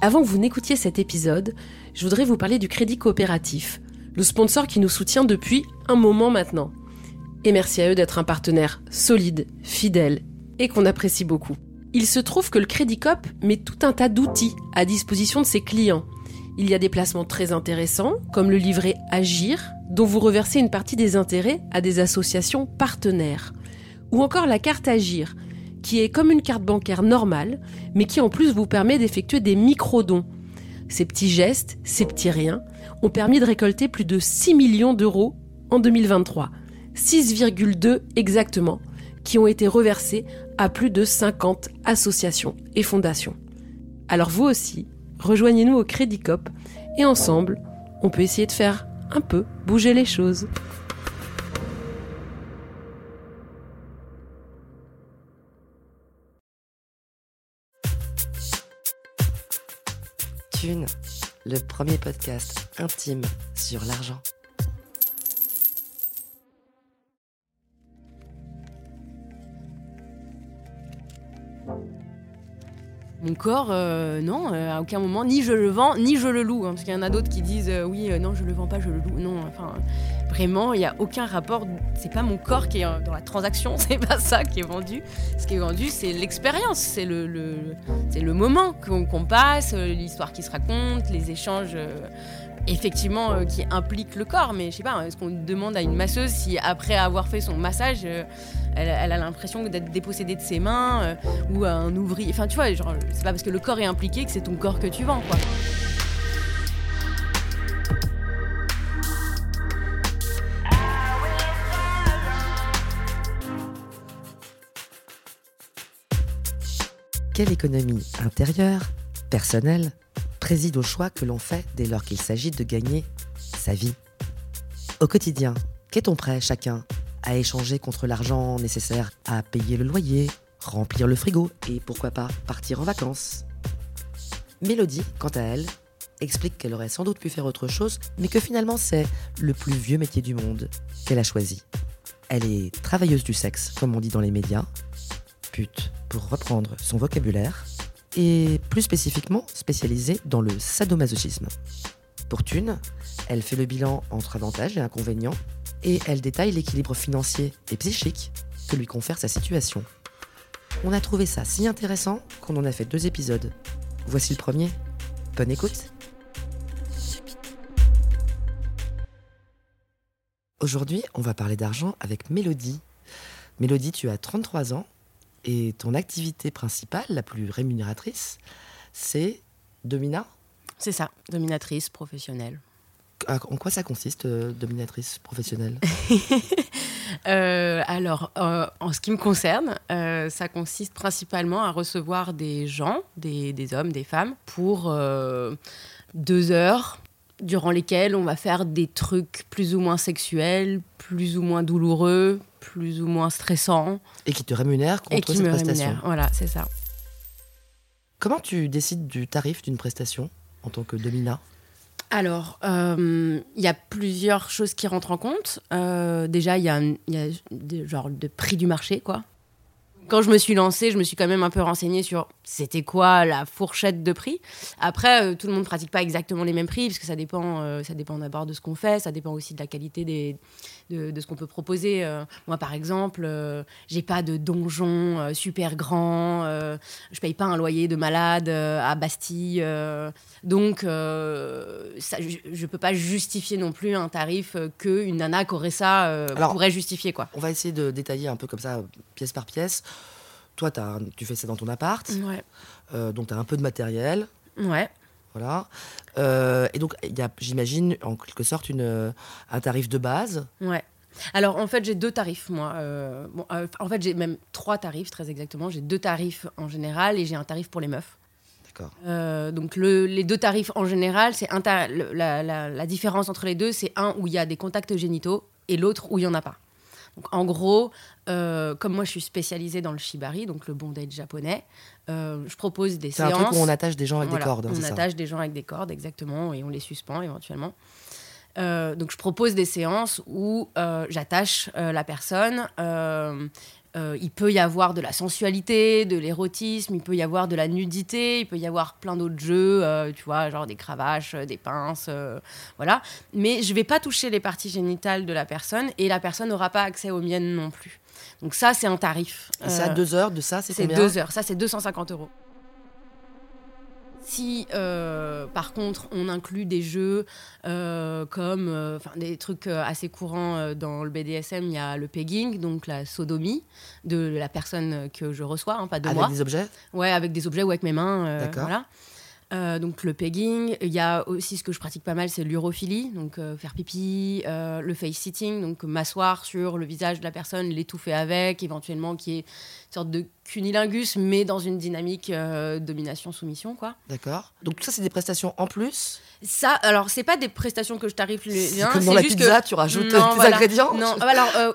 Avant que vous n'écoutiez cet épisode, je voudrais vous parler du Crédit Coopératif, le sponsor qui nous soutient depuis un moment maintenant. Et merci à eux d'être un partenaire solide, fidèle et qu'on apprécie beaucoup. Il se trouve que le Crédit Coop met tout un tas d'outils à disposition de ses clients. Il y a des placements très intéressants, comme le livret Agir, dont vous reversez une partie des intérêts à des associations partenaires. Ou encore la carte Agir, qui est comme une carte bancaire normale, mais qui en plus vous permet d'effectuer des micro-dons. Ces petits gestes, ces petits riens, ont permis de récolter plus de 6 millions d'euros en 2023. 6,2 exactement, qui ont été reversés à plus de 50 associations et fondations. Alors vous aussi, rejoignez-nous au Crédit Cop et ensemble, on peut essayer de faire un peu bouger les choses. Le premier podcast intime sur l'argent. Mon corps, euh, non, euh, à aucun moment, ni je le vends, ni je le loue. hein, parce qu'il y en a d'autres qui disent euh, oui, non, je le vends pas, je le loue. Non, enfin, vraiment, il n'y a aucun rapport. C'est pas mon corps qui est dans la transaction, c'est pas ça qui est vendu. Ce qui est vendu, c'est l'expérience, c'est le, moment qu'on passe, euh, l'histoire qui se raconte, les échanges. euh, effectivement euh, qui impliquent le corps mais je sais pas est-ce qu'on demande à une masseuse si après avoir fait son massage elle, a l'impression d'être dépossédée de ses mains ou un ouvrier? Enfin, tu vois, genre, c'est pas parce que le corps est impliqué que c'est ton corps que tu vends, quoi. Quelle économie intérieure, personnelle, préside au choix que l'on fait dès lors qu'il s'agit de gagner sa vie? Au quotidien, qu'est-on prêt chacun à échanger contre l'argent nécessaire à payer le loyer, remplir le frigo et pourquoi pas partir en vacances? Mélodie, quant à elle, explique qu'elle aurait sans doute pu faire autre chose, mais que finalement c'est le plus vieux métier du monde qu'elle a choisi. Elle est travailleuse du sexe, comme on dit dans les médias, pour reprendre son vocabulaire, et plus spécifiquement spécialisée dans le sadomasochisme. Pour Thune, elle fait le bilan entre avantages et inconvénients, et elle détaille l'équilibre financier et psychique que lui confère sa situation. On a trouvé ça si intéressant qu'on en a fait deux épisodes. Voici le premier. Bonne écoute Aujourd'hui, on va parler d'argent avec Mélodie. Mélodie, tu as 33 ans et ton activité principale, la plus rémunératrice, c'est Domina? C'est ça, dominatrice professionnelle. À- En quoi ça consiste, euh, dominatrice professionnelle? Euh, alors, euh, en ce qui me concerne, ça consiste principalement à recevoir des gens, des, des hommes, des femmes, pour deux heures durant lesquelles on va faire des trucs plus ou moins sexuels, plus ou moins douloureux, plus ou moins stressants, Et qui te rémunère et contre qui cette me prestation. rémunèrent. Voilà, c'est ça. Comment tu décides du tarif d'une prestation en tant que domina? Alors, euh, il y a plusieurs choses qui rentrent en compte. Euh, déjà, il y a, y a genre de prix du marché, quoi. Quand je me suis lancée, je me suis quand même un peu renseignée sur c'était quoi la fourchette de prix. Après, euh, tout le monde ne pratique pas exactement les mêmes prix, parce que ça dépend, ça dépend d'abord de ce qu'on fait, ça dépend aussi de la qualité des, de, de ce qu'on peut proposer. Euh, moi, par exemple, euh, j'ai pas de donjon euh, super grand, je paye pas un loyer de malade à Bastille. donc, ça, je, peux pas justifier non plus un tarif que une nana qui aurait ça Alors- pourrait justifier, quoi. On va essayer de détailler un peu comme ça, pièce par pièce. Toi, tu fais ça dans ton appart, Ouais. euh, donc tu as un peu de matériel. Ouais. Voilà. Euh, et donc, il y a, j'imagine, en quelque sorte, une, euh, un tarif de base. Ouais. Alors en fait j'ai deux tarifs moi. Euh, bon, euh, en fait j'ai même trois tarifs très exactement. J'ai deux tarifs en général et j'ai un tarif pour les meufs. D'accord. Euh, donc le- les deux tarifs en général, c'est un la, la- la différence entre les deux, c'est un où il y a des contacts génitaux et l'autre où il y en a pas. Donc en gros, euh, comme moi je suis spécialisée dans le shibari, donc le bondage japonais, euh, je propose des C'est un séances. truc où on attache des gens avec Voilà, des cordes. hein, on ça attache des gens avec des cordes, exactement, et on les suspend éventuellement. Euh, donc je propose des séances où j'attache la personne, euh, il peut y avoir de la sensualité, de l'érotisme, il peut y avoir de la nudité, il peut y avoir plein d'autres jeux, euh, tu vois, genre des cravaches, euh, des pinces, voilà. Mais je vais pas toucher les parties génitales de la personne et la personne n'aura pas accès aux miennes non plus. Donc ça, c'est un tarif. Et c'est à deux heures de ça, c'est C'est combien? deux heures, ça c'est 250 euros. Si euh, par contre on inclut des jeux euh, comme euh, des trucs euh, assez courants dans le BDSM, il y a le pegging, donc la sodomie de la personne que je reçois, hein, pas de Avec moi. des objets? Ouais, avec des objets ou avec mes mains. D'accord. Voilà. Euh, donc le pegging, il y a aussi ce que je pratique pas mal, c'est l'urophilie, donc euh, faire pipi, euh, le face sitting, donc m'asseoir sur le visage de la personne, l'étouffer avec, éventuellement qui est une sorte de cunilingus, mais dans une dynamique domination-soumission, quoi. D'accord. Donc tout ça, c'est des prestations en plus? Ça, alors c'est pas des prestations que je tariffe les C'est uns, comme dans la juste pizza, que tu rajoutes Non, des voilà. ingrédients. Non, alors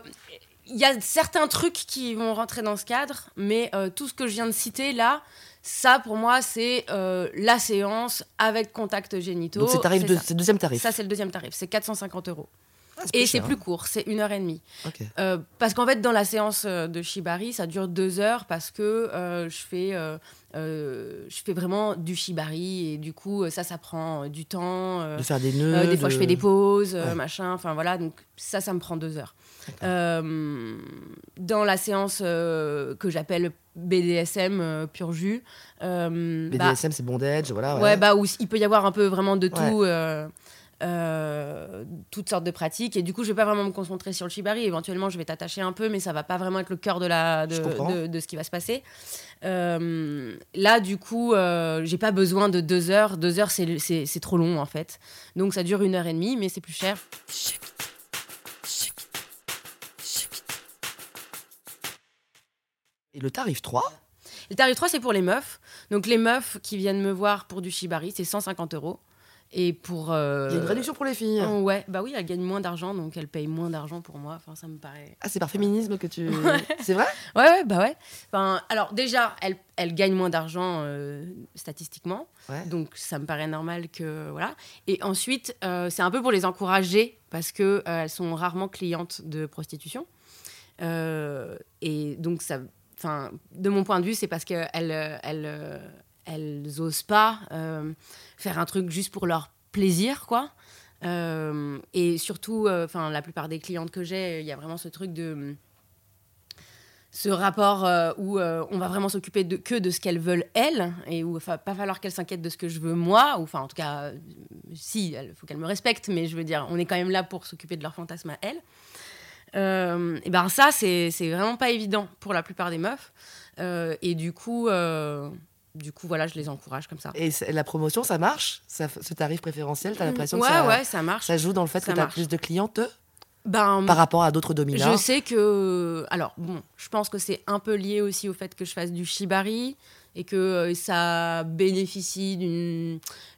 il y a certains trucs qui vont rentrer dans ce cadre, mais tout ce que je viens de citer là, ça pour moi c'est euh, la séance avec contact génitaux. Donc c'est tarif de, c'est deuxième tarif. Ça c'est le deuxième tarif, c'est 450 euros. Ah, Et c'est plus court, c'est une heure et demie. hein. Euh, parce qu'en fait, dans la séance euh, de Shibari, ça dure deux heures parce que euh, je fais, euh, je fais vraiment du Shibari et du coup, ça, ça prend du temps. De faire des nœuds. des fois, de- je fais des pauses, Ouais. machin. Enfin voilà, donc ça, ça me prend deux heures. Dans la séance que j'appelle BDSM euh, pur jus, euh, bah, BDSM, c'est bondage, voilà. Ouais, bah où il peut y avoir un peu vraiment de Ouais. tout, euh, euh, toutes sortes de pratiques. Et du coup, je vais pas vraiment me concentrer sur le shibari. Éventuellement, je vais t'attacher un peu, mais ça va pas vraiment être le cœur de, la, de, de, de ce qui va se passer. Euh, là, du coup, euh, j'ai pas besoin de deux heures. Deux heures, c'est- c'est c'est trop long en fait. Donc ça dure une heure et demie, mais c'est plus cher. Et le tarif 3, Le tarif 3, c'est pour les meufs. Donc les meufs qui viennent me voir pour du shibari, c'est 150 euros. Et pour. euh, il y a une réduction pour les filles. Oh, ouais, bah oui, elles gagnent moins d'argent, donc elles payent moins d'argent pour moi. Enfin, ça me paraît. Ah, c'est par féminisme que tu. C'est vrai Ouais, ouais, bah ouais. Enfin, alors déjà, elles, elles gagnent moins d'argent euh, statistiquement, Ouais. donc ça me paraît normal que voilà. Et ensuite, euh, c'est un peu pour les encourager parce que euh, elles sont rarement clientes de prostitution. Et donc ça, enfin, de mon point de vue, c'est parce qu'elles, elles, euh, elles osent pas euh, faire un truc juste pour leur plaisir, quoi. Euh, et surtout, euh, enfin, la plupart des clientes que j'ai, il y a vraiment ce truc de ce rapport euh, où euh, on va vraiment s'occuper de, que de ce qu'elles veulent elles et où il va pas falloir qu'elles s'inquiètent de ce que je veux moi ou enfin en tout cas euh, si il faut qu'elles me respectent mais je veux dire on est quand même là pour s'occuper de leurs fantasmes à elles Euh, et ben ça c'est c'est vraiment pas évident pour la plupart des meufs. Euh, et du coup euh, du coup voilà je les encourage comme ça. Et la promotion, ça marche? Ça, Ce tarif préférentiel, t'as l'impression ouais que ça, ouais ça marche. ça joue dans le fait Ça que t'as plus de clientes ben par rapport à d'autres dominants? Je sais que. Alors, bon, je pense que c'est un peu lié aussi au fait que je fasse du shibari et que euh, ça bénéficie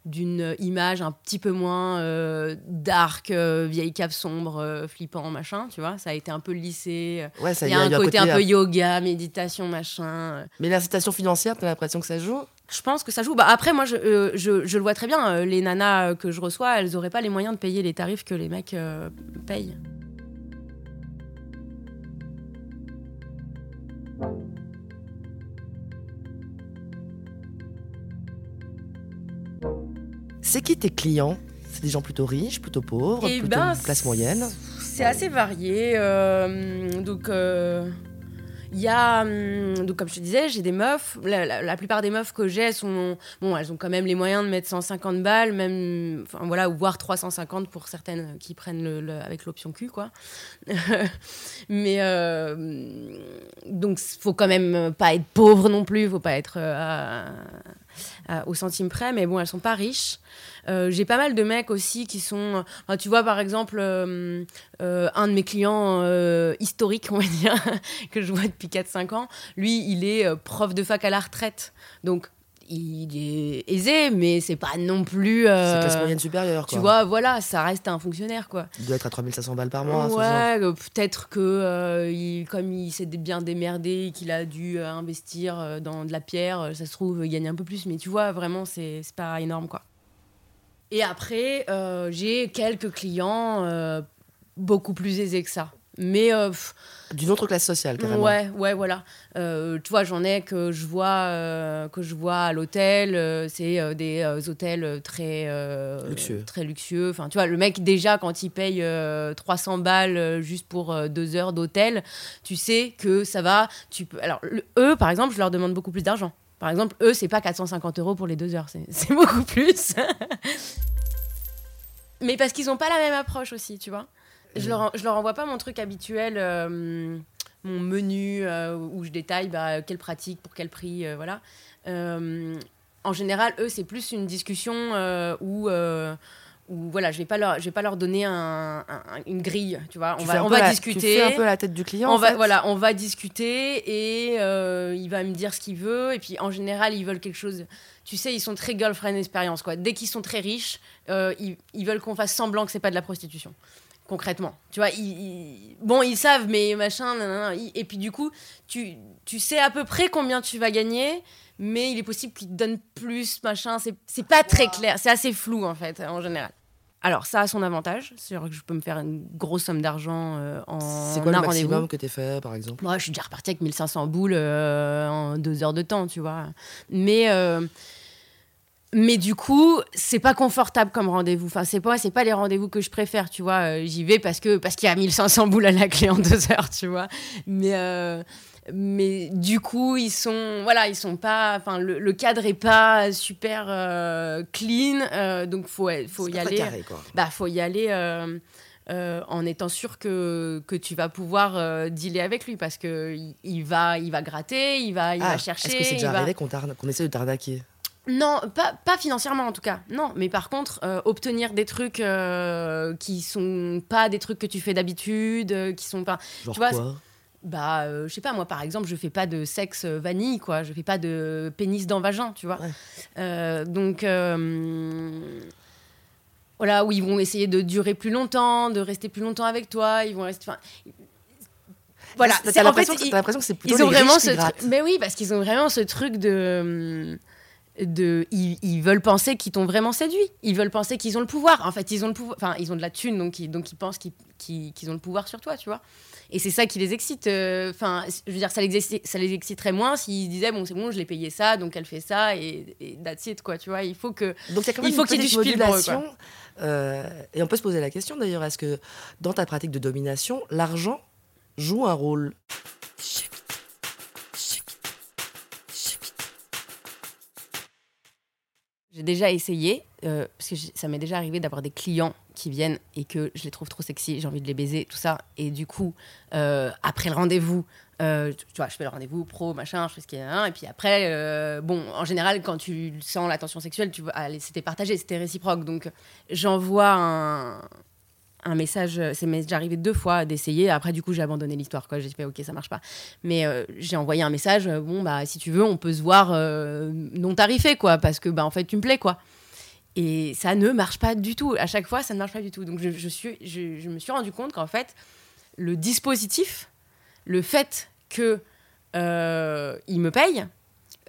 d'une image un petit peu moins euh, dark, euh, vieille cave sombre, euh, flippant, machin, tu vois. Ça a été un peu lissé. Ouais, ça Il y a un côté un peu yoga, méditation, machin. Mais l'incitation financière, t'as l'impression que ça joue? Je pense que ça joue. Bah, après, moi, je, euh, je, je le vois très bien. les nanas que je reçois, elles n'auraient pas les moyens de payer les tarifs que les mecs euh, payent. C'est qui tes clients? C'est des gens plutôt riches, plutôt pauvres, Eh plutôt ben, classe moyenne? C'est assez varié. euh, donc, euh, il y a. hum, donc, comme je te disais, j'ai des meufs. La, la- la plupart des meufs que j'ai sont. Bon, elles ont quand même les moyens de mettre 150 balles, même. Enfin, voilà, voire 350 pour certaines qui prennent le, le- avec l'option Q, quoi. Mais. euh, donc, faut quand même pas être pauvre non plus. Faut pas être. euh, à- au centime près, mais bon, elles sont pas riches. Euh, j'ai pas mal de mecs aussi qui sont. tu vois, par exemple, euh, euh, un de mes clients euh, historiques, on va dire, que je vois depuis 4-5 ans, lui, il est euh, prof de fac à la retraite. Donc, il est aisé, mais c'est pas non plus. euh, C'est classe moyenne supérieure, quoi. tu vois, voilà, ça reste un fonctionnaire, quoi. Il doit être à 3500 balles par mois. genre. ouais, euh, peut-être que euh, il- comme il s'est bien démerdé, qu'il a dû euh, investir dans de la pierre, ça se trouve, il gagne un peu plus. Mais tu vois, vraiment, c'est c'est pas énorme, quoi. Et après, j'ai quelques clients beaucoup plus aisés que ça. Mais euh, D'une autre classe sociale, carrément. Ouais, ouais, voilà. Euh, tu vois, j'en ai que je vois, euh, que je vois à l'hôtel. euh, c'est des hôtels très Luxueux. très luxueux. Enfin, tu vois, le mec déjà quand il paye euh, 300 balles juste pour deux heures d'hôtel, tu sais que ça va. Tu peux. Alors le- eux, par exemple, je leur demande beaucoup plus d'argent. Par exemple, eux, c'est pas 450 euros pour les deux heures, c'est c'est beaucoup plus. Mais parce qu'ils ont pas la même approche aussi, tu vois. Je leur, je leur envoie pas mon truc habituel, euh, mon menu euh, où je détaille bah, quelle pratique, pour quel prix, euh, voilà. En général, eux, c'est plus une discussion où, où, voilà, je vais pas leur, je vais pas leur donner un- un- une grille, tu vois. On Tu va, on va la- discuter. Tu fais un peu la tête du client. On en va, fait. voilà, on va discuter et euh, il va me dire ce qu'il veut. Et puis en général, ils veulent quelque chose. Tu sais, ils sont très girlfriend expérience. Quoi. Dès qu'ils sont très riches, euh, ils, ils veulent qu'on fasse semblant que c'est pas de la prostitution. Concrètement. Tu vois, ils, ils- bon, ils savent, mais machin. nanana, et puis du coup, tu, tu sais à peu près combien tu vas gagner. Mais il est possible qu'ils te donnent plus, machin. C'est c'est pas très clair. C'est assez flou, en fait, en général. Alors, ça a son avantage. C'est-à-dire que je peux me faire une grosse somme d'argent euh, en C'est quoi le un rendez-vous. maximum que t'es fait, par exemple? Moi, je suis déjà repartie avec 1500 boules euh, en deux heures de temps, tu vois. Mais, euh, mais du coup, c'est pas confortable comme rendez-vous. Enfin, c'est pas, c'est pas les rendez-vous que je préfère, tu vois. Euh, J'y vais parce que parce qu'il y a 1500 boules à la clé en deux heures, tu vois. Mais euh, mais du coup, ils sont, voilà, ils sont pas. Enfin, le, le cadre est pas super euh, clean, euh, donc faut faut y aller carré, quoi. bah faut y aller euh, en étant sûr que, que tu vas pouvoir euh, dealer avec lui parce que il, il va il va gratter, il va il Ah, va chercher. Est-ce que c'est déjà va- arrivé qu'on t'arna- qu'on essaie de t'arnaquer Non, pas, pas financièrement en tout cas. Non, mais par contre euh, obtenir des trucs euh, qui sont pas des trucs que tu fais d'habitude, euh, qui sont pas Genre Tu vois, quoi? Bah euh, je sais pas moi par exemple je fais pas de sexe vanille quoi, je fais pas de pénis dans vagin, tu vois. Ouais. Euh, donc euh, voilà où ils vont essayer de durer plus longtemps, de rester plus longtemps avec toi, ils vont rester. Voilà, T'as l'impression que- c'est plutôt ils ont les vraiment ce qui. Mais oui, parce qu'ils ont vraiment ce truc de. De ils, ils veulent penser qu'ils t'ont vraiment séduit. Ils veulent penser qu'ils ont le pouvoir. En fait, ils ont le pouvoir. Enfin, ils ont de la thune, donc ils, donc ils pensent qu'ils ont le pouvoir sur toi, tu vois. Et c'est ça qui les excite. euh, Enfin, je veux dire, ça les, ça les exciterait moins s'ils se disaient bon, c'est bon, je l'ai payé ça, donc elle fait ça et, et that's it, quoi. Tu vois, il faut que. Donc il y a quand même Il faut une qu'il y ait du modulation. euh, et on peut se poser la question d'ailleurs, est-ce que dans ta pratique de domination, l'argent joue un rôle? J'ai déjà essayé, euh, parce que ça m'est déjà arrivé d'avoir des clients qui viennent et que je les trouve trop sexy, j'ai envie de les baiser, tout ça. Et du coup, euh, après le rendez-vous, euh, tu vois, je fais le rendez-vous pro, machin, je fais ce qu'il y a. un, Et puis après, bon, en général, quand tu sens la tension sexuelle, tu vois, c'était partagé, c'était réciproque. Donc, j'envoie un, un message, euh, c'est m'est déjà arrivé deux fois d'essayer. Après, du coup, j'ai abandonné l'histoire. J'ai dit, ok, ça marche pas. Mais euh, j'ai envoyé un message, euh, bon, bah, si tu veux, on peut se voir non tarifé, quoi, parce que, bah, en fait, tu me plais, quoi. Et ça ne marche pas du tout. À chaque fois, ça ne marche pas du tout. Donc, je, je suis, je, me suis rendu compte qu'en fait, le dispositif, le fait que il me paye,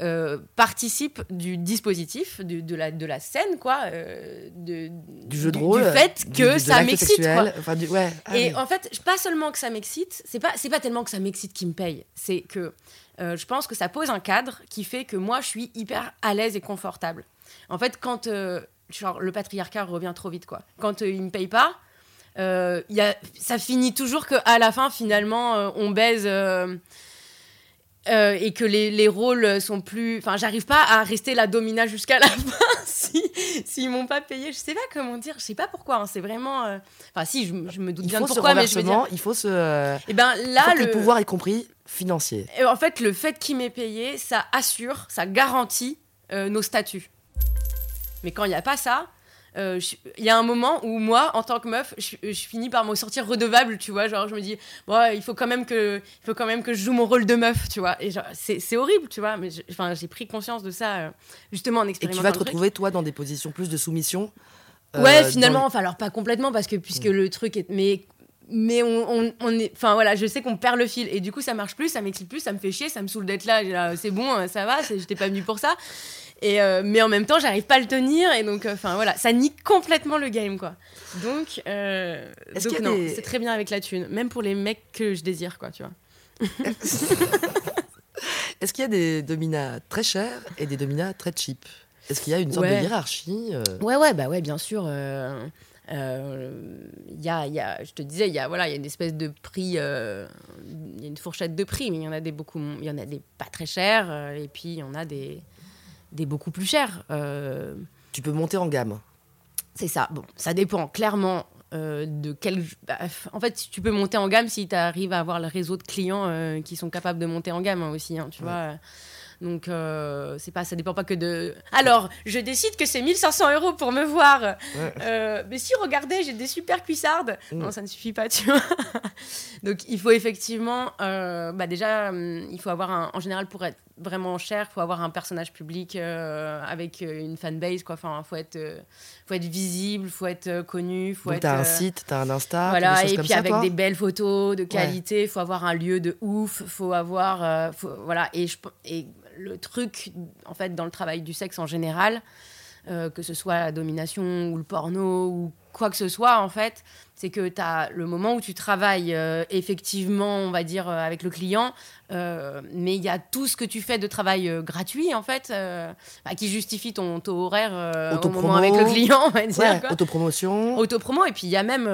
euh, participe du dispositif, de, la, de la scène, quoi. euh, de, du jeu de rôle Du fait du- que de ça m'excite, enfin, ouais, ah et oui. en fait, pas seulement que ça m'excite, c'est pas, c'est pas tellement que ça m'excite qui me paye, c'est que euh, je pense que ça pose un cadre qui fait que moi, je suis hyper à l'aise et confortable. En fait, quand genre, le patriarcat revient trop vite, quoi. Quand il me paye pas, il y a, ça finit toujours que à la fin, finalement, on baise. Euh, et que les, les rôles sont plus. Enfin, j'arrive pas à rester la domina jusqu'à la fin si s'ils m'ont pas payé. Je sais pas comment dire. Je sais pas pourquoi. hein, C'est vraiment. euh, Enfin, si, je, me- je me doute il bien faut de pourquoi, mais je veux dire. il faut ce Et ben il là, le, le pouvoir y compris financier. Et en fait, le fait qu'il m'ait payé, ça assure, ça garantit euh, nos statuts. Mais quand il n'y a pas ça, euh, je- il y a un moment où moi, en tant que meuf, je, je finis par me sentir redevable, tu vois. Genre, je me dis, bon, il faut quand même que, il faut quand même que je joue mon rôle de meuf, tu vois. Et c'est horrible, tu vois. Mais enfin, j'ai pris conscience de ça euh, justement en Et expérimentant. tu vas te retrouver, toi, dans des positions plus de soumission. euh, Ouais, finalement, enfin, alors pas complètement, parce que puisque Mm. le truc est. Mais, mais on, on, est enfin voilà je sais qu'on perd le fil. Et du coup ça marche plus ça m'excite plus ça me fait chier ça me saoule d'être là, c'est bon euh, ça va j'étais pas venu pour ça. Et euh, mais en même temps j'arrive pas à le tenir. Et donc enfin voilà ça nique complètement le game quoi. Donc, non c'est très bien avec la thune. Même pour les mecs que je désire quoi tu vois. Est-ce qu'il y a des dominas très chers et des dominas très cheap? Est-ce qu'il y a une sorte de hiérarchie Ouais, ouais, bah ouais, bien sûr. Euh, y a, y a, je te disais, il y a, voilà, y a une espèce de prix, euh, il y a une fourchette de prix, mais il y en a des beaucoup, il y en a des pas très chers, euh, et puis il y en a des, des beaucoup plus chers. Euh. Tu peux monter en gamme. C'est ça. Bon, ça dépend clairement de quel. Bah, en fait, tu peux monter en gamme si tu arrives à avoir le réseau de clients qui sont capables de monter en gamme hein, aussi. Hein, tu vois. Donc, euh, c'est pas, ça dépend pas que de. Alors, je décide que c'est 1500 euros pour me voir. Euh, mais si, regardez, j'ai des super cuissardes. Mm. Non, ça ne suffit pas, tu vois. Donc, il faut effectivement. Euh, bah, déjà, hum, il faut avoir un. En général, pour être vraiment cher, il faut avoir un personnage public avec une fanbase, quoi. Enfin, faut être, faut être visible, faut être connu. Faut Donc, être, t'as un site, t'as un Insta. Voilà, et puis avec des belles photos de qualité, il faut avoir un lieu de ouf, faut avoir. Faut, voilà, et, je, et le truc, en fait, dans le travail du sexe en général, euh, que ce soit la domination ou le porno ou quoi que ce soit, en fait, c'est que tu as le moment où tu travailles euh, effectivement, on va dire, euh, avec le client, mais il y a tout ce que tu fais de travail gratuit, en fait, bah, qui justifie ton taux horaire au moment avec le client, on va dire. autopromotion. Autopromo, et puis il y a même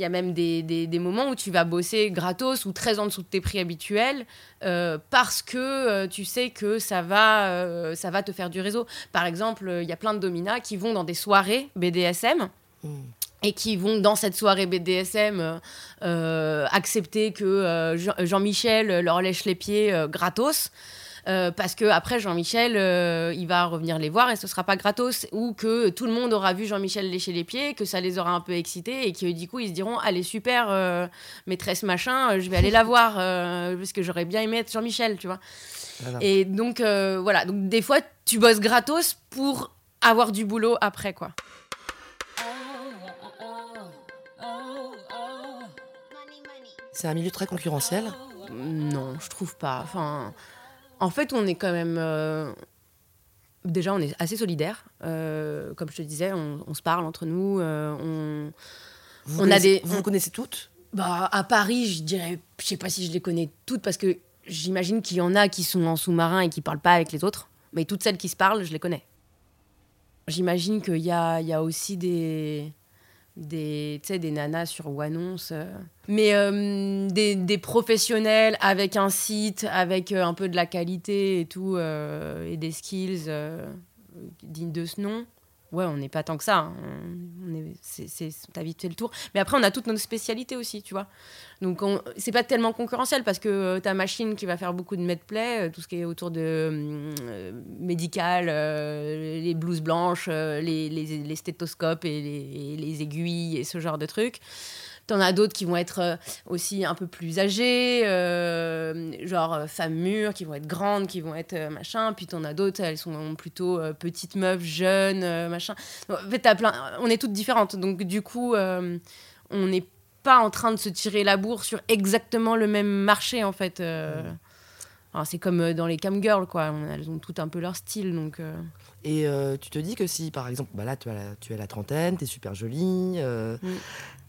y a même des, des, moments où tu vas bosser gratos ou très en dessous de tes prix habituels euh, parce que euh, tu sais que ça va, euh, ça va te faire du réseau. Par exemple, il y a plein de dominas qui vont dans des soirées BDSM. Hmm. Et qui vont dans cette soirée BDSM accepter que Jean-Michel leur lèche les pieds gratos. Euh, parce que après Jean-Michel, euh, il va revenir les voir et ce sera pas gratos, ou que tout le monde aura vu Jean-Michel lécher les pieds, que ça les aura un peu excités et que du coup ils se diront allez super euh, maîtresse machin, je vais aller la voir parce que j'aurais bien aimé être Jean-Michel, tu vois. Et donc voilà, donc des fois tu bosses gratos pour avoir du boulot après quoi. C'est un milieu très concurrentiel? Non, je trouve pas. Enfin, en fait, on est quand même. Euh, déjà, on est assez solidaires. Euh, comme je te disais, on, se parle entre nous. Euh, on, vous on a des. Vous connaissez toutes? Bah, à Paris, je dirais, je sais pas si je les connais toutes parce que j'imagine qu'il y en a qui sont en sous-marin et qui parlent pas avec les autres. Mais toutes celles qui se parlent, je les connais. J'imagine qu'il y a, y a aussi des, des, des nanas sur Wannonce. Euh. Mais euh, des, des, professionnels avec un site, avec euh, un peu de la qualité et tout, et des skills dignes de ce nom ouais, on n'est pas tant que ça. Hein. On est, t'as vite fait le tour. Mais après, on a toutes nos spécialités aussi, tu vois. Donc, c'est pas tellement concurrentiel parce que euh, ta machine qui va faire beaucoup de medplay, euh, tout ce qui est autour de euh, médical, les blouses blanches, les, les, stéthoscopes et les, les, aiguilles et ce genre de trucs. T'en as d'autres qui vont être euh, aussi un peu plus âgées, euh, genre euh, femmes mûres, qui vont être grandes, qui vont être machin. Puis t'en as d'autres, elles sont plutôt petites meufs, jeunes, machin. En fait, plein... on est toutes différentes. Donc, du coup, on n'est pas en train de se tirer la bourre sur exactement le même marché, en fait. C'est comme dans les cam girls, quoi. Elles ont toutes un peu leur style, donc. Et tu te dis que si, par exemple, bah là, tu as la, tu as la trentaine, tu es super jolie.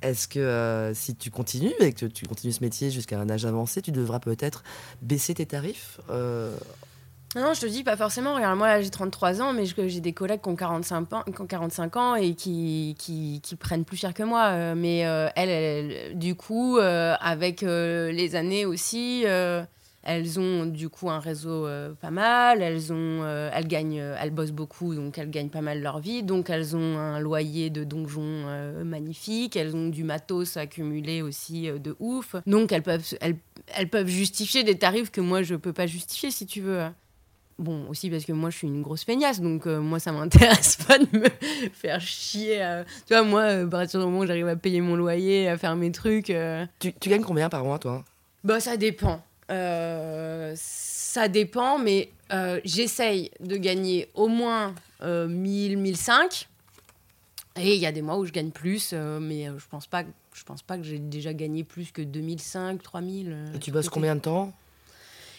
Est-ce que euh, si tu continues et que tu continues ce métier jusqu'à un âge avancé, tu devras peut-être baisser tes tarifs euh? Non, je te dis pas forcément. Regarde, moi, j'ai 33 ans, mais j'ai des collègues qui ont 45 ans, qui ont 45 ans et qui, qui, qui, prennent plus cher que moi. Euh, mais elles, du coup, avec les années aussi, elles ont du coup un réseau euh, pas mal, elles, ont, euh, elles, gagnent, euh, elles bossent beaucoup, donc elles gagnent pas mal leur vie. Donc elles ont un loyer de donjon magnifique, elles ont du matos accumulé aussi de ouf. Donc elles peuvent, elles, elles, peuvent justifier des tarifs que moi je peux pas justifier si tu veux. Bon, aussi parce que moi je suis une grosse feignasse, donc moi ça m'intéresse pas de me faire chier. Tu vois, moi, à partir du moment où j'arrive à payer mon loyer, à faire mes trucs. Tu, tu gagnes combien par mois toi? Bah ça dépend. Euh, ça dépend, mais euh, j'essaye de gagner au moins 1000, euh, 1005. Et il y a des mois où je gagne plus, mais je pense pas je pense pas que j'ai déjà gagné plus que 2005, 3000. Et tu bosses combien de temps?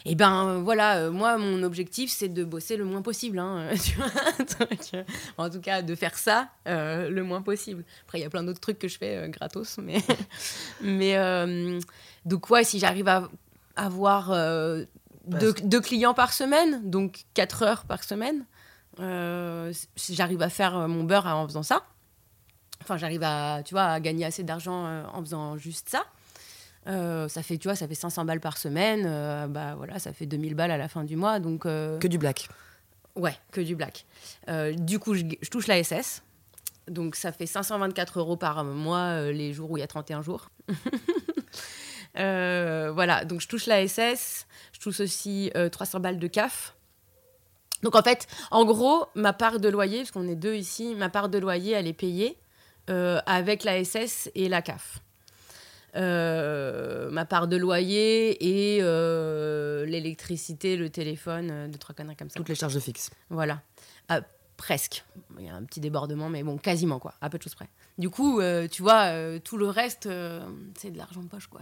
Et ben euh, voilà, euh, moi mon objectif c'est de bosser le moins possible, hein, tu vois euh, en tout cas de faire ça le moins possible. Après il y a plein d'autres trucs que je fais gratos, mais mais donc ouais si j'arrive à avoir deux, deux, clients par semaine, donc 4 heures par semaine, si j'arrive à faire mon beurre en faisant ça. Enfin j'arrive à tu vois à gagner assez d'argent en faisant juste ça. Euh, ça fait, tu vois, ça fait 500 balles par semaine. Euh, bah voilà, ça fait 2000 balles à la fin du mois. Donc, euh, Que du black. Ouais, que du black. du coup, je, touche la SS. Donc, ça fait 524 euros par mois les jours où il y a 31 jours. voilà, donc je touche la SS. Je touche aussi 300 balles de CAF. Donc, en fait, en gros, ma part de loyer, parce qu'on est deux ici, ma part de loyer, elle est payée avec la SS et la CAF. Euh, ma part de loyer et euh, l'électricité, le téléphone, euh, deux, trois conneries comme ça. Toutes les charges fixes. Voilà. Presque. Il y a un petit débordement, mais bon, quasiment, quoi. À peu de choses près. Du coup, tu vois, tout le reste, c'est de l'argent de poche, quoi.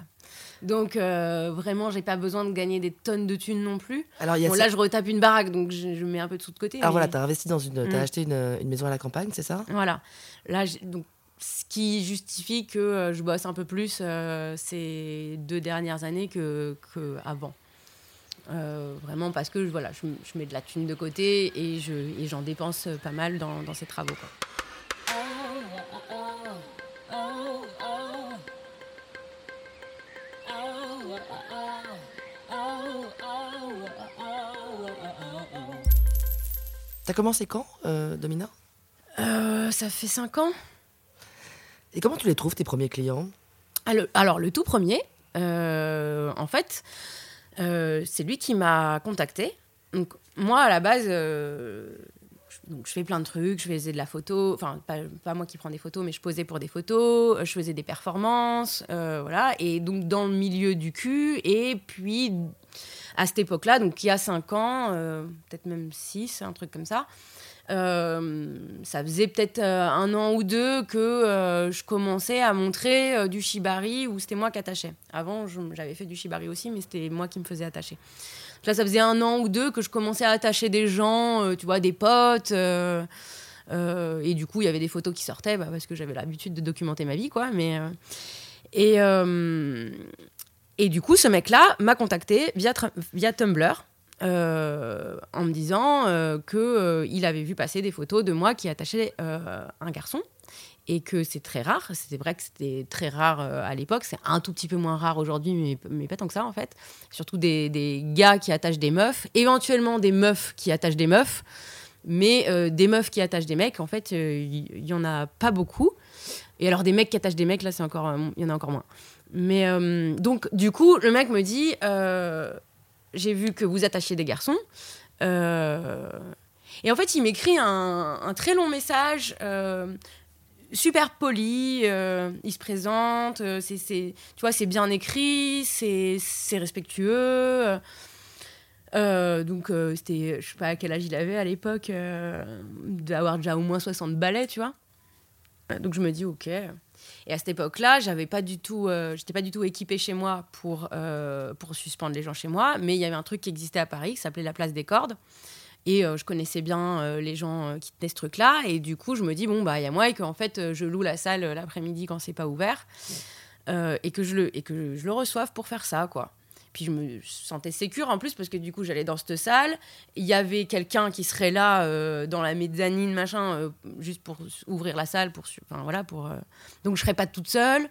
Donc, vraiment, j'ai pas besoin de gagner des tonnes de thunes non plus. Alors, bon, là, je retape une baraque, donc je, mets un peu de sous de côté. Alors ah, voilà, t'as investi dans une. T'as mm. acheté une, une, maison à la campagne, c'est ça? Voilà. Là, donc ce qui justifie que euh, je bosse un peu plus euh, ces deux dernières années que, que avant. Euh, vraiment parce que voilà, je, je, mets de la thune de côté et, je, et j'en dépense pas mal dans, dans ces travaux. Quoi. T'as commencé quand, Domina? Ça fait cinq ans. Et comment tu les trouves, tes premiers clients? Alors, le tout premier, euh, en fait, euh, c'est lui qui m'a contacté. Donc, moi, à la base, euh, je, donc, je fais plein de trucs. Je faisais de la photo. Enfin, pas, moi qui prends des photos, mais je posais pour des photos. Je faisais des performances. voilà. Et donc, dans le milieu du cul. Et puis, à cette époque-là, donc il y a 5 ans, peut-être même 6, un truc comme ça, euh, ça faisait peut-être euh, un an ou deux que euh, je commençais à montrer du shibari où c'était moi qui attachais. Avant, j'avais fait du shibari aussi, mais c'était moi qui me faisais attacher. Là, ça faisait un an ou deux que je commençais à attacher des gens, tu vois, des potes. et du coup, il y avait des photos qui sortaient bah, parce que j'avais l'habitude de documenter ma vie, quoi. Mais, et, et du coup, ce mec-là m'a contacté via, via Tumblr. Euh, en me disant euh, qu'il euh, avait vu passer des photos de moi qui attachait un garçon et que c'est très rare. C'était vrai que c'était très rare à l'époque. C'est un tout petit peu moins rare aujourd'hui, mais, mais, pas tant que ça en fait. Surtout des, des, gars qui attachent des meufs, éventuellement des meufs qui attachent des meufs, mais des meufs qui attachent des mecs, en fait, il y, en a pas beaucoup. Et alors des mecs qui attachent des mecs, là, c'est encore, il y en a encore moins. Mais donc, du coup, le mec me dit j'ai vu que vous attachiez des garçons. Euh, et en fait, il m'écrit un, très long message, euh, super poli. Euh, il se présente, tu vois, c'est bien écrit, c'est, respectueux. donc, c'était, je sais pas à quel âge il avait à l'époque, d'avoir déjà au moins 60 balais, tu vois. Donc, je me dis, ok. Et à cette époque-là, j'avais pas du tout, euh, j'étais pas du tout équipée chez moi pour, euh, pour suspendre les gens chez moi, mais il y avait un truc qui existait à Paris qui s'appelait la place des cordes. Et euh, je connaissais bien les gens qui tenaient ce truc-là. Et du coup, je me dis, bon, bah, il y a moi et qu'en fait, je loue la salle l'après-midi quand c'est pas ouvert. et, que je le, et que je le reçoive pour faire ça, quoi. Puis je me sentais sécure en plus parce que du coup j'allais dans cette salle. Il y avait quelqu'un qui serait là euh, dans la mezzanine machin euh, juste pour ouvrir la salle pour enfin voilà pour euh, donc je serais pas toute seule.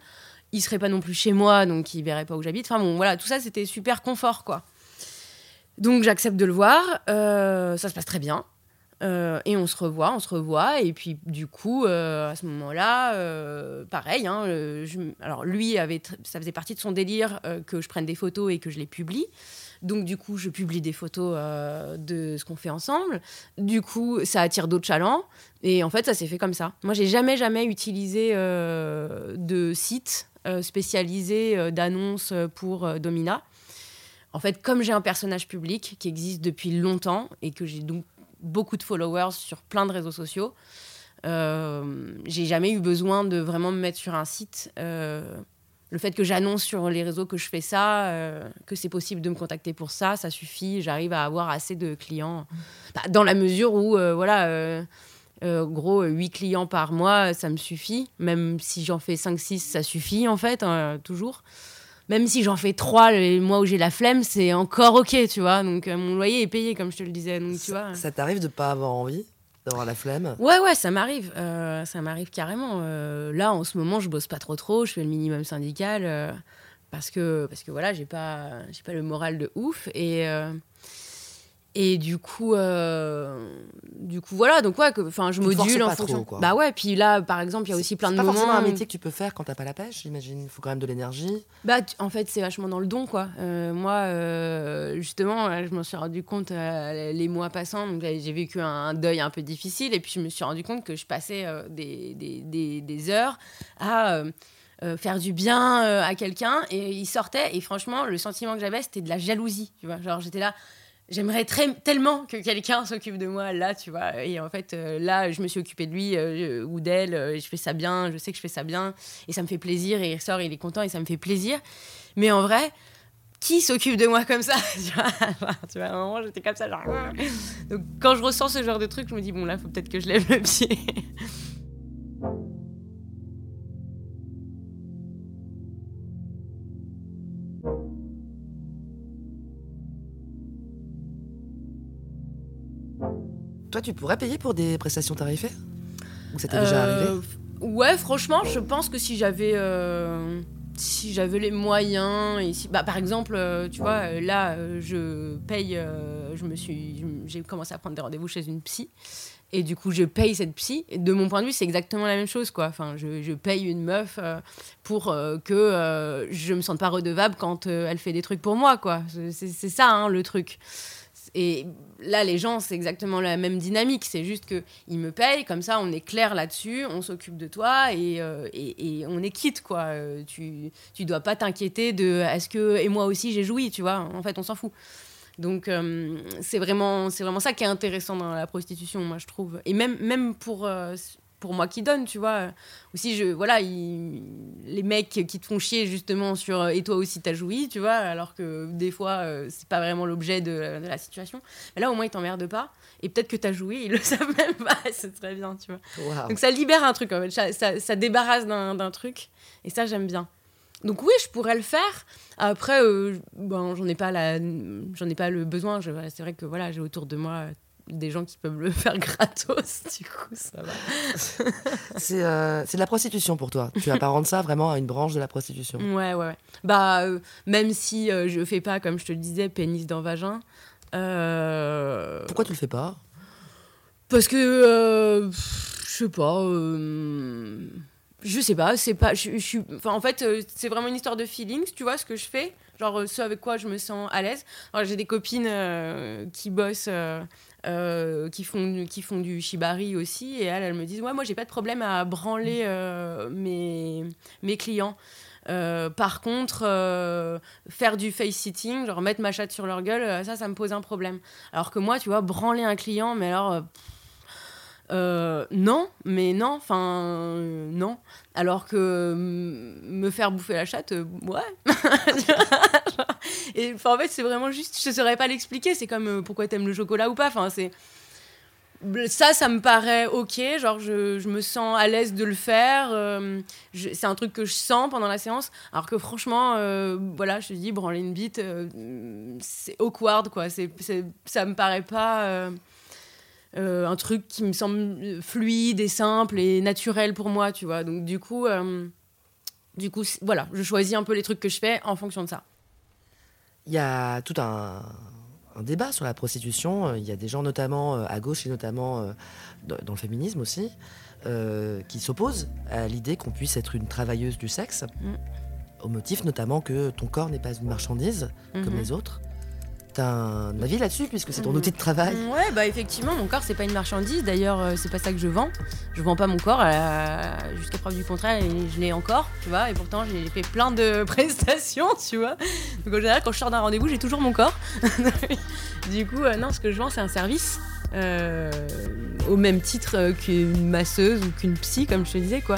Il serait pas non plus chez moi donc il verrait pas où j'habite. Enfin bon voilà tout ça c'était super confort quoi. Donc j'accepte de le voir. ça se passe très bien. Euh, et on se revoit, on se revoit. Et puis, du coup, euh, à ce moment-là, euh, pareil. Hein, alors, lui, avait ça faisait partie de son délire que je prenne des photos et que je les publie. Donc, du coup, je publie des photos de ce qu'on fait ensemble. Du coup, ça attire d'autres chalands. Et en fait, ça s'est fait comme ça. Moi, j'ai jamais, jamais utilisé de site spécialisé d'annonces pour Domina. En fait, comme j'ai un personnage public qui existe depuis longtemps et que j'ai donc beaucoup de followers sur plein de réseaux sociaux. j'ai jamais eu besoin de vraiment me mettre sur un site le fait que j'annonce sur les réseaux que je fais ça, euh, que c'est possible de me contacter pour ça, ça suffit. J'arrive à avoir assez de clients. Bah, dans la mesure où, euh, voilà, euh, gros, 8 clients par mois, ça me suffit. Même si j'en fais 5-6, ça suffit, en fait, hein, toujours. Même si j'en fais 3 les mois où j'ai la flemme, c'est encore OK, tu vois. Donc, mon loyer est payé, comme je te le disais. Donc, tu vois. Ça t'arrive de pas avoir envie d'avoir la flemme? Ouais, ouais, ça m'arrive. Euh, ça m'arrive carrément. Euh, là, en ce moment, je bosse pas trop trop. Je fais le minimum syndical euh, parce que parce que voilà, j'ai pas j'ai pas le moral de ouf et et du coup, euh, du coup, voilà. Donc, ouais, enfin, je module en fonction. quoi. Bah ouais, puis là, par exemple, il y a aussi plein de pas moments. C'est forcément un métier que tu peux faire quand t'as pas la pêche, j'imagine. Il faut quand même de l'énergie. Bah, en fait, c'est vachement dans le don, quoi. Euh, moi, euh, justement, je m'en suis rendu compte les mois passants. Donc, j'ai vécu un, deuil un peu difficile. Et puis, je me suis rendu compte que je passais des, des, des, des, heures à. faire du bien à quelqu'un et il sortait et franchement le sentiment que j'avais c'était de la jalousie tu vois genre j'étais là j'aimerais tellement que quelqu'un s'occupe de moi là, tu vois. Et en fait, euh, là, je me suis occupée de lui euh, ou d'elle. Euh, je fais ça bien, je sais que je fais ça bien. Et ça me fait plaisir. Et il sort, il est content et ça me fait plaisir. Mais en vrai, qui s'occupe de moi comme ça tu vois, tu à un moment, j'étais comme ça, genre. Donc, quand je ressens ce genre de truc, je me dis, bon, là, faut peut-être que je lève le pied. Toi, tu pourrais payer pour des prestations tarifées Ou ça t'est déjà euh, arrivé Ouais, franchement, je pense que si j'avais euh, si j'avais les moyens et si, bah, par exemple, euh, tu vois, là, je paye, je me suis, j'ai commencé à prendre des rendez-vous chez une psy. Et du coup, je paye cette psy. Et de mon point de vue, c'est exactement la même chose, quoi. Enfin, je, je paye une meuf pour que je me sente pas redevable quand elle fait des trucs pour moi, quoi. C'est ça, hein, le truc. Et là, les gens, c'est exactement la même dynamique. C'est juste qu'ils me payent, comme ça, on est clair là-dessus, on s'occupe de toi et, euh, on est quitte, quoi. Euh, tu, tu dois pas t'inquiéter de est-ce que. Et moi aussi, j'ai joui, tu vois. En fait, on s'en fout. Donc, euh, c'est vraiment, vraiment ça qui est intéressant dans la prostitution, moi, je trouve. Et même, même pour, pour moi qui donne, tu vois. Aussi, je, voilà, les mecs qui te font chier justement sur et toi aussi t'as joui, tu vois, alors que des fois euh, c'est pas vraiment l'objet de, la situation. Mais là au moins ils t'emmerdent pas et peut-être que t'as joui, ils le savent même pas, c'est très bien, tu vois. Donc ça libère un truc en fait, ça, ça, débarrasse d'un truc et ça j'aime bien. Donc oui, je pourrais le faire. Après, euh, bon, j'en ai pas la, j'en ai pas le besoin. C'est vrai que voilà, j'ai autour de moi des gens qui peuvent le faire gratos, du coup, ça va. Euh, c'est de la prostitution pour toi. Tu apparentes ça vraiment à une branche de la prostitution. Ouais, ouais. Bah, euh, même si euh, je fais pas, comme je te le disais, pénis dans vagin. Pourquoi tu le fais pas? Parce que, je sais pas. je sais pas, c'est pas. Je, suis, enfin, en fait, c'est vraiment une histoire de feelings, tu vois, ce que je fais. Genre, ce avec quoi je me sens à l'aise. J'ai des copines qui bossent euh, qui, font, qui font du shibari aussi. Et elles, elles me disent Ouais, moi, j'ai pas de problème à branler euh, mes, mes clients. Euh, par contre, faire du face-sitting, genre mettre ma chatte sur leur gueule, ça, ça me pose un problème. Alors que moi, tu vois, branler un client, mais alors. Non, mais non, enfin, non. Alors que me faire bouffer la chatte, ouais. Et en fait, c'est vraiment juste, je ne saurais pas l'expliquer. C'est comme euh, pourquoi t'aimes le chocolat ou pas. Enfin, c'est ça, ça me paraît ok. Genre, je, je me sens à l'aise de le faire. Euh, c'est un truc que je sens pendant la séance. Alors que franchement, euh, voilà, je te dis, branler une bite, c'est awkward, quoi. C'est, ça me paraît pas un truc qui me semble fluide et simple et naturel pour moi, tu vois. Donc, du coup, du coup, voilà, je choisis un peu les trucs que je fais en fonction de ça. Il y a tout un, débat sur la prostitution. Il y a des gens, notamment euh, à gauche et notamment euh, dans le féminisme aussi, euh, qui s'opposent à l'idée qu'on puisse être une travailleuse du sexe, mm. au motif notamment que ton corps n'est pas une marchandise comme mm-hmm. les autres. Un avis là-dessus puisque c'est ton outil de travail Ouais, bah effectivement, mon corps c'est pas une marchandise. D'ailleurs, euh, c'est pas ça que je vends. Je vends pas mon corps euh, jusqu'à preuve du contraire et je l'ai encore, tu vois. Et pourtant, j'ai fait plein de prestations, tu vois. Donc en général, quand je sors d'un rendez-vous, j'ai toujours mon corps. du coup, euh, non, ce que je vends, c'est un service. au même titre qu'une masseuse ou qu'une psy, comme je te disais, quoi.